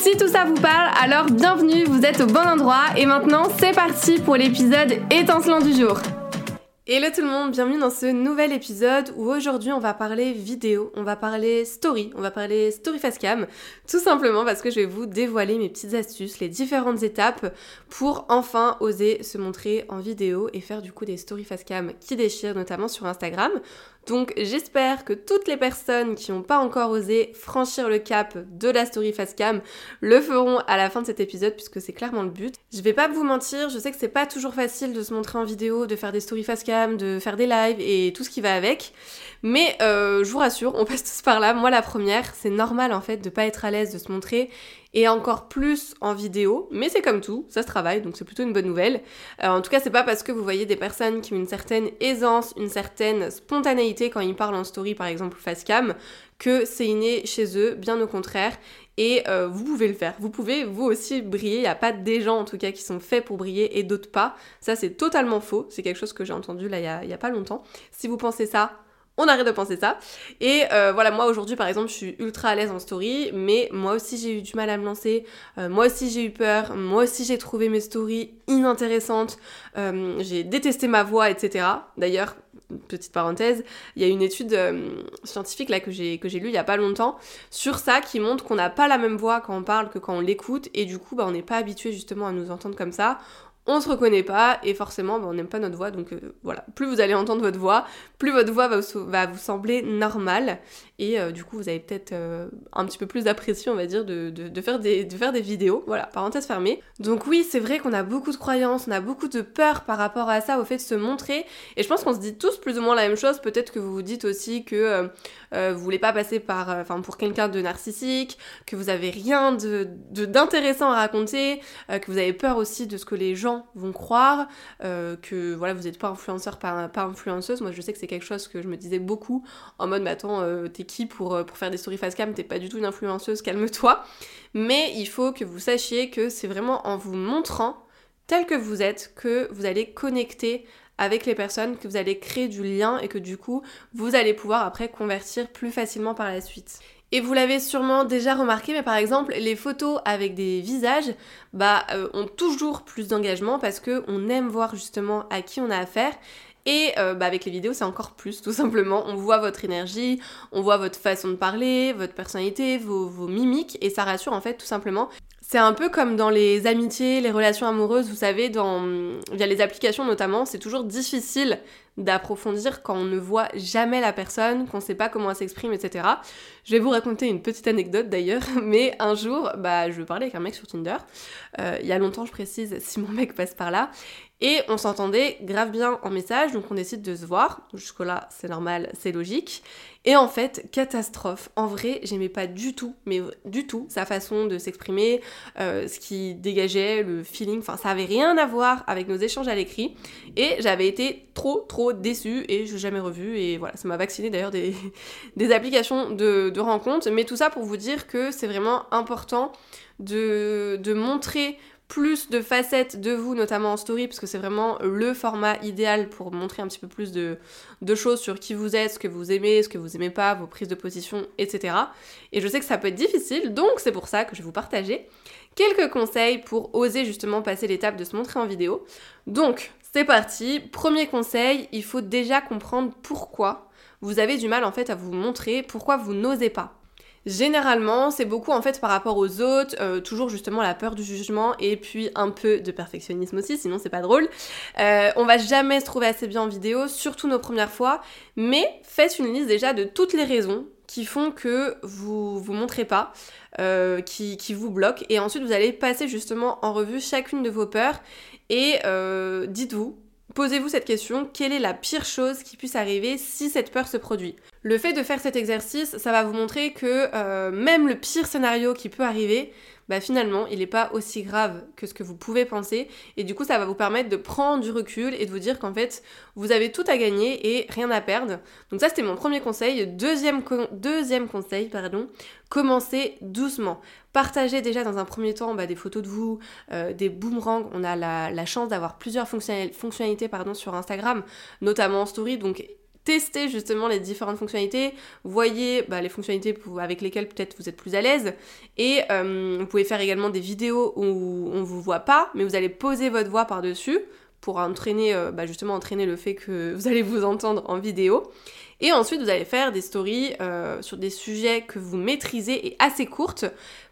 Si tout ça vous parle, alors bienvenue, vous êtes au bon endroit et maintenant c'est parti pour l'épisode étincelant du jour. Hello tout le monde, bienvenue dans ce nouvel épisode où aujourd'hui on va parler vidéo, on va parler story, on va parler story facecam, tout simplement parce que je vais vous dévoiler mes petites astuces, les différentes étapes pour enfin oser se montrer en vidéo et faire du coup des story facecam qui déchirent notamment sur Instagram. Donc j'espère que toutes les personnes qui n'ont pas encore osé franchir le cap de la story facecam le feront à la fin de cet épisode puisque c'est clairement le but. Je vais pas vous mentir, je sais que c'est pas toujours facile de se montrer en vidéo, de faire des story facecam, de faire des lives et tout ce qui va avec. Mais euh, je vous rassure, on passe tous par là. Moi la première, c'est normal en fait de pas être à l'aise de se montrer et encore plus en vidéo, mais c'est comme tout, ça se travaille, donc c'est plutôt une bonne nouvelle. Euh, en tout cas, c'est pas parce que vous voyez des personnes qui ont une certaine aisance, une certaine spontanéité quand ils parlent en story, par exemple facecam, que c'est inné chez eux, bien au contraire. Et euh, vous pouvez le faire. Vous pouvez vous aussi briller. Il n'y a pas des gens en tout cas qui sont faits pour briller et d'autres pas. Ça c'est totalement faux. C'est quelque chose que j'ai entendu là il n'y a, pas longtemps. Si vous pensez ça, on arrête de penser ça. Et euh, voilà, moi aujourd'hui par exemple, je suis ultra à l'aise en story, mais moi aussi j'ai eu du mal à me lancer, euh, moi aussi j'ai eu peur, moi aussi j'ai trouvé mes stories inintéressantes, euh, j'ai détesté ma voix, etc. D'ailleurs, petite parenthèse, il y a une étude scientifique là que j'ai lue il y a pas longtemps sur ça qui montre qu'on n'a pas la même voix quand on parle que quand on l'écoute. Et du coup bah, on n'est pas habitué justement à nous entendre comme ça on se reconnaît pas et forcément bah, on n'aime pas notre voix donc euh, voilà. Plus vous allez entendre votre voix plus votre voix va vous sembler normale et euh, du coup vous avez peut-être euh, un petit peu plus d'appréciation on va dire de, de, faire des, de faire des vidéos. Voilà parenthèse fermée. Donc oui c'est vrai qu'on a beaucoup de croyances on a beaucoup de peur par rapport à ça au fait de se montrer. Et je pense qu'on se dit tous plus ou moins la même chose. Peut-être que vous vous dites aussi que vous voulez pas passer par pour quelqu'un de narcissique que vous avez rien de d'intéressant à raconter que vous avez peur aussi de ce que les gens vont croire que voilà vous n'êtes pas influenceur pas, pas influenceuse. Moi je sais que c'est quelque chose que je me disais beaucoup en mode mais attends t'es euh, pour faire des stories facecam, t'es pas du tout une influenceuse, calme-toi. Mais il faut que vous sachiez que c'est vraiment en vous montrant tel que vous êtes que vous allez connecter avec les personnes, que vous allez créer du lien et que du coup vous allez pouvoir après convertir plus facilement par la suite. Et vous l'avez sûrement déjà remarqué, mais par exemple, les photos avec des visages, bah, euh, ont toujours plus d'engagement parce que on aime voir justement à qui on a affaire. Et euh, bah avec les vidéos, c'est encore plus, tout simplement. On voit votre énergie, on voit votre façon de parler, votre personnalité, vos, mimiques, et ça rassure en fait tout simplement. C'est un peu comme dans les amitiés, les relations amoureuses, vous savez, via les applications notamment, c'est toujours difficile d'approfondir quand on ne voit jamais la personne, qu'on ne sait pas comment elle s'exprime, etc. Je vais vous raconter une petite anecdote d'ailleurs, mais un jour, bah, je parlais avec un mec sur Tinder. Euh, il y a longtemps, je précise, si mon mec passe par là. Et on s'entendait grave bien en message, donc on décide de se voir. Jusque-là, c'est normal, c'est logique. Et en fait, catastrophe. En vrai, j'aimais pas du tout, mais du tout, sa façon de s'exprimer, euh, ce qui dégageait, le feeling. Enfin, ça avait rien à voir avec nos échanges à l'écrit. Et j'avais été trop, trop déçue et je l'ai jamais revu. Et voilà, ça m'a vacciné d'ailleurs des, applications de rencontres. Mais tout ça pour vous dire que c'est vraiment important de, de montrer plus de facettes de vous, notamment en story, parce que c'est vraiment le format idéal pour montrer un petit peu plus de, choses sur qui vous êtes, ce que vous aimez, ce que vous aimez pas, vos prises de position, etc. Et je sais que ça peut être difficile, donc c'est pour ça que je vais vous partager quelques conseils pour oser justement passer l'étape de se montrer en vidéo. Donc, c'est parti. Premier conseil, il faut déjà comprendre pourquoi vous avez du mal en fait à vous montrer, pourquoi vous n'osez pas. Généralement, c'est beaucoup en fait par rapport aux autres, euh, toujours justement la peur du jugement et puis un peu de perfectionnisme aussi, sinon c'est pas drôle. Euh, on va jamais se trouver assez bien en vidéo, surtout nos premières fois, mais faites une liste déjà de toutes les raisons qui font que vous vous montrez pas, euh, qui, qui, vous bloquent, et ensuite vous allez passer justement en revue chacune de vos peurs. Et dites-vous, posez-vous cette question, quelle est la pire chose qui puisse arriver si cette peur se produit? Le fait de faire cet exercice, ça va vous montrer que euh, même le pire scénario qui peut arriver, bah finalement, il n'est pas aussi grave que ce que vous pouvez penser. Et du coup, ça va vous permettre de prendre du recul et de vous dire qu'en fait, vous avez tout à gagner et rien à perdre. Donc ça, c'était mon premier conseil. Deuxième, conseil, pardon, commencez doucement. Partagez déjà dans un premier temps bah, des photos de vous, euh, des boomerangs. On a la, chance d'avoir plusieurs fonctionnalités pardon, sur Instagram, notamment en story. Testez justement les différentes fonctionnalités, voyez bah, les fonctionnalités avec lesquelles peut-être vous êtes plus à l'aise. Et euh, vous pouvez faire également des vidéos où on vous voit pas mais vous allez poser votre voix par-dessus pour entraîner euh, bah, justement entraîner le fait que vous allez vous entendre en vidéo. Et ensuite vous allez faire des stories euh, sur des sujets que vous maîtrisez et assez courtes.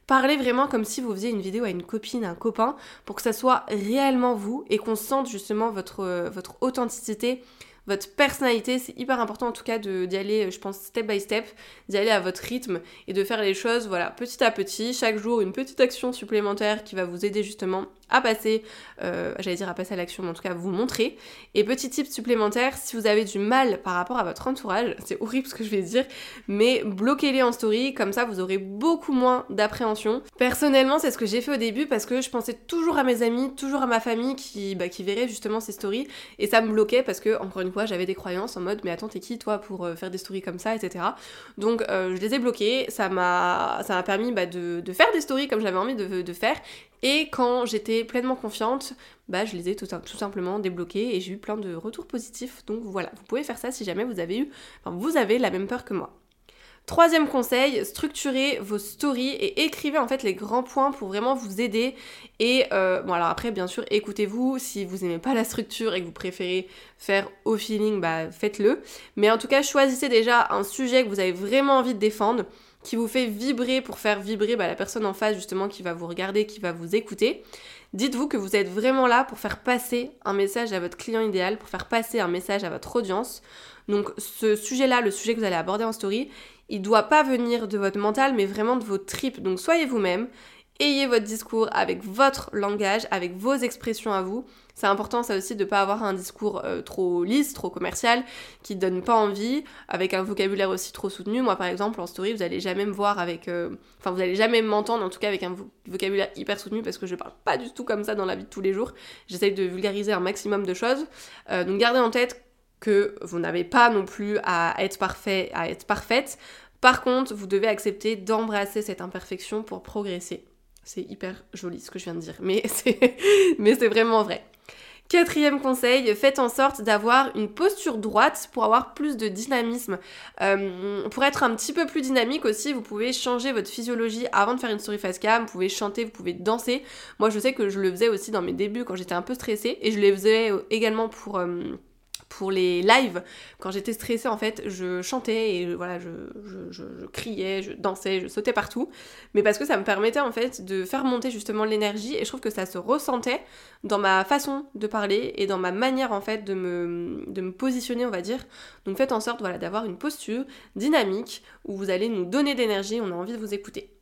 Parlez vraiment comme si vous faisiez une vidéo à une copine, à un copain, pour que ça soit réellement vous et qu'on sente justement votre authenticité, votre personnalité. C'est hyper important en tout cas d'y aller, je pense, step by step, d'y aller à votre rythme et de faire les choses, voilà, petit à petit, chaque jour une petite action supplémentaire qui va vous aider justement à passer, euh, j'allais dire à passer à l'action, mais en tout cas à vous montrer. Et petit tip supplémentaire, si vous avez du mal par rapport à votre entourage, c'est horrible ce que je vais dire, mais bloquez-les en story, comme ça vous aurez beaucoup moins d'appréhension. Personnellement, c'est ce que j'ai fait au début parce que je pensais toujours à mes amis, toujours à ma famille qui, bah, qui verraient justement ces stories, et ça me bloquait parce que, encore une fois, j'avais des croyances en mode, mais attends, t'es qui toi pour euh, faire des stories comme ça, etc. Donc euh, je les ai bloquées, ça m'a permis bah, de, faire des stories comme j'avais envie de faire, et quand j'étais pleinement confiante, bah, je les ai tout, simplement débloqués et j'ai eu plein de retours positifs. Donc voilà, vous pouvez faire ça si jamais vous avez eu, enfin, vous avez la même peur que moi. Troisième conseil, structurez vos stories et écrivez en fait les grands points pour vraiment vous aider. Et euh, bon alors après bien sûr écoutez-vous, si vous n'aimez pas la structure et que vous préférez faire au feeling, bah faites-le. Mais en tout cas choisissez déjà un sujet que vous avez vraiment envie de défendre qui vous fait vibrer pour faire vibrer bah, la personne en face justement qui va vous regarder, qui va vous écouter. Dites-vous que vous êtes vraiment là pour faire passer un message à votre client idéal, pour faire passer un message à votre audience. Donc ce sujet-là, le sujet que vous allez aborder en story, il doit pas venir de votre mental, mais vraiment de vos tripes. Donc soyez vous-même, ayez votre discours avec votre langage, avec vos expressions à vous. C'est important ça aussi de ne pas avoir un discours euh, trop lisse, trop commercial, qui donne pas envie, avec un vocabulaire aussi trop soutenu. Moi par exemple en story, vous allez jamais me voir avec... Euh, enfin vous allez jamais m'entendre en tout cas avec un vocabulaire hyper soutenu parce que je parle pas du tout comme ça dans la vie de tous les jours. J'essaye de vulgariser un maximum de choses. Euh, donc gardez en tête que vous n'avez pas non plus à être parfait, à être parfaite. Par contre, vous devez accepter d'embrasser cette imperfection pour progresser. C'est hyper joli ce que je viens de dire, mais c'est, vraiment vrai. Quatrième conseil, faites en sorte d'avoir une posture droite pour avoir plus de dynamisme. Euh, pour être un petit peu plus dynamique aussi, vous pouvez changer votre physiologie avant de faire une story face cam, vous pouvez chanter, vous pouvez danser. Moi je sais que je le faisais aussi dans mes débuts quand j'étais un peu stressée et je le faisais également pour... Euh, pour les lives, quand j'étais stressée en fait, je chantais et voilà, je, je, criais, je dansais, je sautais partout, mais parce que ça me permettait en fait de faire monter justement l'énergie et je trouve que ça se ressentait dans ma façon de parler et dans ma manière en fait de me, de me positionner on va dire. Donc faites en sorte voilà, d'avoir une posture dynamique où vous allez nous donner d'énergie, on a envie de vous écouter.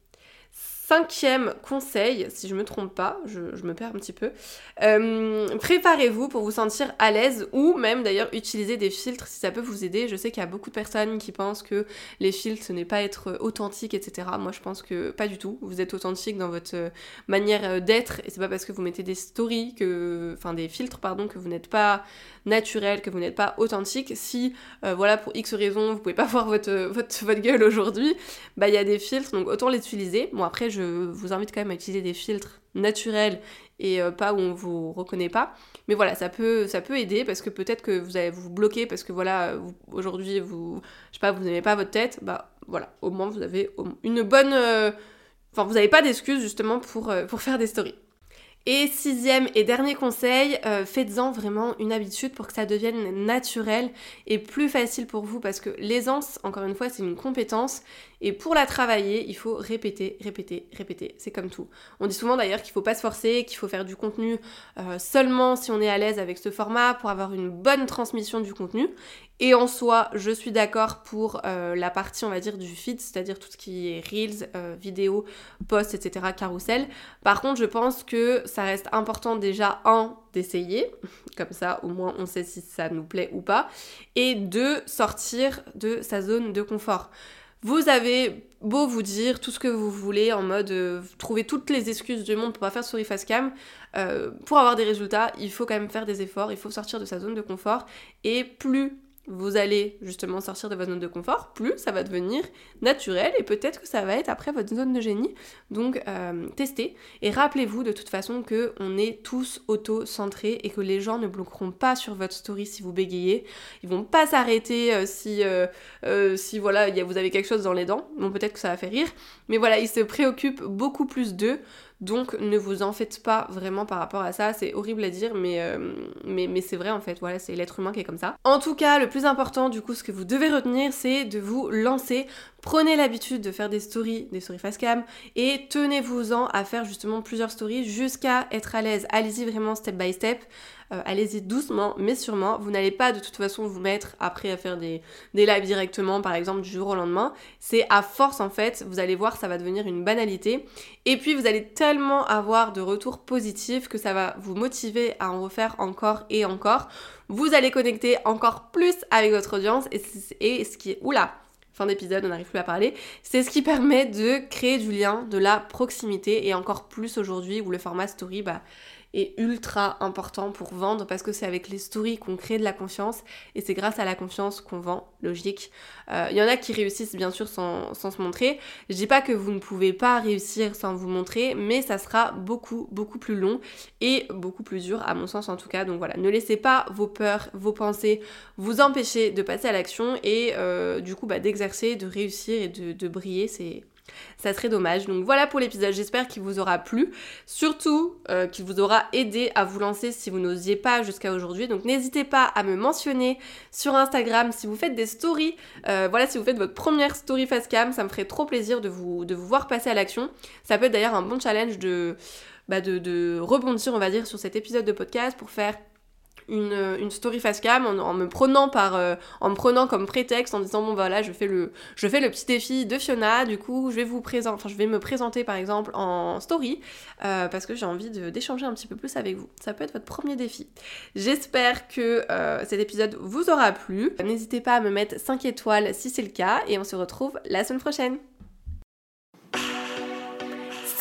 Cinquième conseil, si je me trompe pas, je, me perds un petit peu, euh, préparez-vous pour vous sentir à l'aise ou même d'ailleurs utiliser des filtres si ça peut vous aider. Je sais qu'il y a beaucoup de personnes qui pensent que les filtres ce n'est pas être authentique, etc. Moi je pense que pas du tout. Vous êtes authentique dans votre euh, manière euh, d'être et c'est pas parce que vous mettez des stories que, enfin des filtres pardon, que vous n'êtes pas naturel, que vous n'êtes pas authentique. Si voilà pour X raisons vous pouvez pas voir votre, votre, votre gueule aujourd'hui, bah il y a des filtres donc autant les utiliser. Bon après je vous invite quand même à utiliser des filtres naturels et euh, pas où on vous reconnaît pas. Mais voilà, ça peut, ça peut aider parce que peut-être que vous allez vous bloquer parce que voilà, aujourd'hui, vous, je sais pas, vous n'aimez pas votre tête, bah voilà, au moins vous avez une bonne... Euh, vous n'avez pas d'excuses justement pour, euh, pour faire des stories. Et sixième et dernier conseil, faites-en vraiment une habitude pour que ça devienne naturel et plus facile pour vous parce que l'aisance, encore une fois, c'est une compétence et pour la travailler, il faut répéter, répéter, répéter. C'est comme tout. On dit souvent d'ailleurs qu'il faut pas se forcer, qu'il faut faire du contenu euh, seulement si on est à l'aise avec ce format pour avoir une bonne transmission du contenu. Et en soi, je suis d'accord pour euh, la partie, on va dire, du feed, c'est-à-dire tout ce qui est reels, euh, vidéos, posts, etc., carousel. Par contre, je pense que ça reste important déjà, un, d'essayer, comme ça au moins on sait si ça nous plaît ou pas, et deux, sortir de sa zone de confort. Vous avez beau vous dire tout ce que vous voulez en mode euh, trouver toutes les excuses du monde pour pas faire story face cam, pour avoir des résultats, il faut quand même faire des efforts, il faut sortir de sa zone de confort. Et plus vous allez justement sortir de votre zone de confort, plus ça va devenir naturel et peut-être que ça va être après votre zone de génie. Donc euh, testez et rappelez-vous de toute façon que on est tous auto-centrés et que les gens ne bloqueront pas sur votre story si vous bégayez. Ils vont pas s'arrêter euh, si euh, si voilà vous avez quelque chose dans les dents. Bon peut-être que ça va faire rire, mais voilà ils se préoccupent beaucoup plus d'eux donc ne vous en faites pas vraiment par rapport à ça, c'est horrible à dire mais, euh, mais, mais c'est vrai en fait, voilà, c'est l'être humain qui est comme ça. En tout cas, le plus important du coup, ce que vous devez retenir, c'est de vous lancer. Prenez l'habitude de faire des stories, des stories face cam et tenez-vous-en à faire justement plusieurs stories jusqu'à être à l'aise. Allez-y vraiment step by step. Euh, allez-y doucement mais sûrement. Vous n'allez pas de toute façon vous mettre après à faire des, des lives directement, par exemple du jour au lendemain. C'est à force en fait, vous allez voir, ça va devenir une banalité. Et puis vous allez tellement avoir de retours positifs que ça va vous motiver à en refaire encore et encore. Vous allez connecter encore plus avec votre audience et, et ce qui. Oula fin d'épisode, on n'arrive plus à parler. C'est ce qui permet de créer du lien, de la proximité et encore plus aujourd'hui où le format story, bah, ultra important pour vendre parce que c'est avec les stories qu'on crée de la confiance et c'est grâce à la confiance qu'on vend, logique. Il euh, y en a qui réussissent bien sûr sans, sans, se montrer. Je dis pas que vous ne pouvez pas réussir sans vous montrer, mais ça sera beaucoup beaucoup plus long et beaucoup plus dur à mon sens en tout cas. Donc voilà, ne laissez pas vos peurs, vos pensées vous empêcher de passer à l'action et euh, du coup bah, d'exercer, de réussir et de briller. C'est ça serait dommage. Donc voilà pour l'épisode, j'espère qu'il vous aura plu. Surtout euh, qu'il vous aura aidé à vous lancer si vous n'osiez pas jusqu'à aujourd'hui. Donc n'hésitez pas à me mentionner sur Instagram si vous faites des stories. Euh, voilà, si vous faites votre première story facecam, ça me ferait trop plaisir de vous, de vous voir passer à l'action. Ça peut être d'ailleurs un bon challenge de, bah de, de rebondir, on va dire, sur cet épisode de podcast pour faire une, une story face cam en, me prenant par euh, en me prenant comme prétexte en disant bon voilà je fais le je fais le petit défi de Fiona. Du coup je vais vous présenter enfin je vais me présenter par exemple en story euh, parce que j'ai envie d'échanger un petit peu plus avec vous. Ça peut être votre premier défi. J'espère que euh, cet épisode vous aura plu. N'hésitez pas à me mettre 5 étoiles si c'est le cas et on se retrouve la semaine prochaine